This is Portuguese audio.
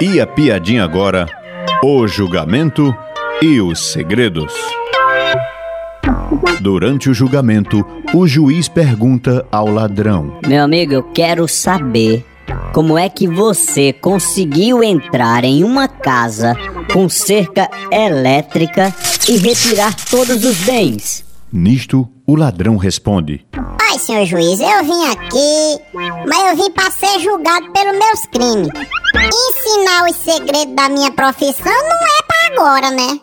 E a piadinha agora, o julgamento e os segredos. Durante o julgamento, o juiz pergunta ao ladrão: Meu amigo, eu quero saber como é que você conseguiu entrar em uma casa com cerca elétrica e retirar todos os bens? Nisto, o ladrão responde: Ai, senhor juiz, eu vim aqui, mas eu vim para ser julgado pelos meus crimes. Ensinar os segredos da minha profissão não é para agora, né?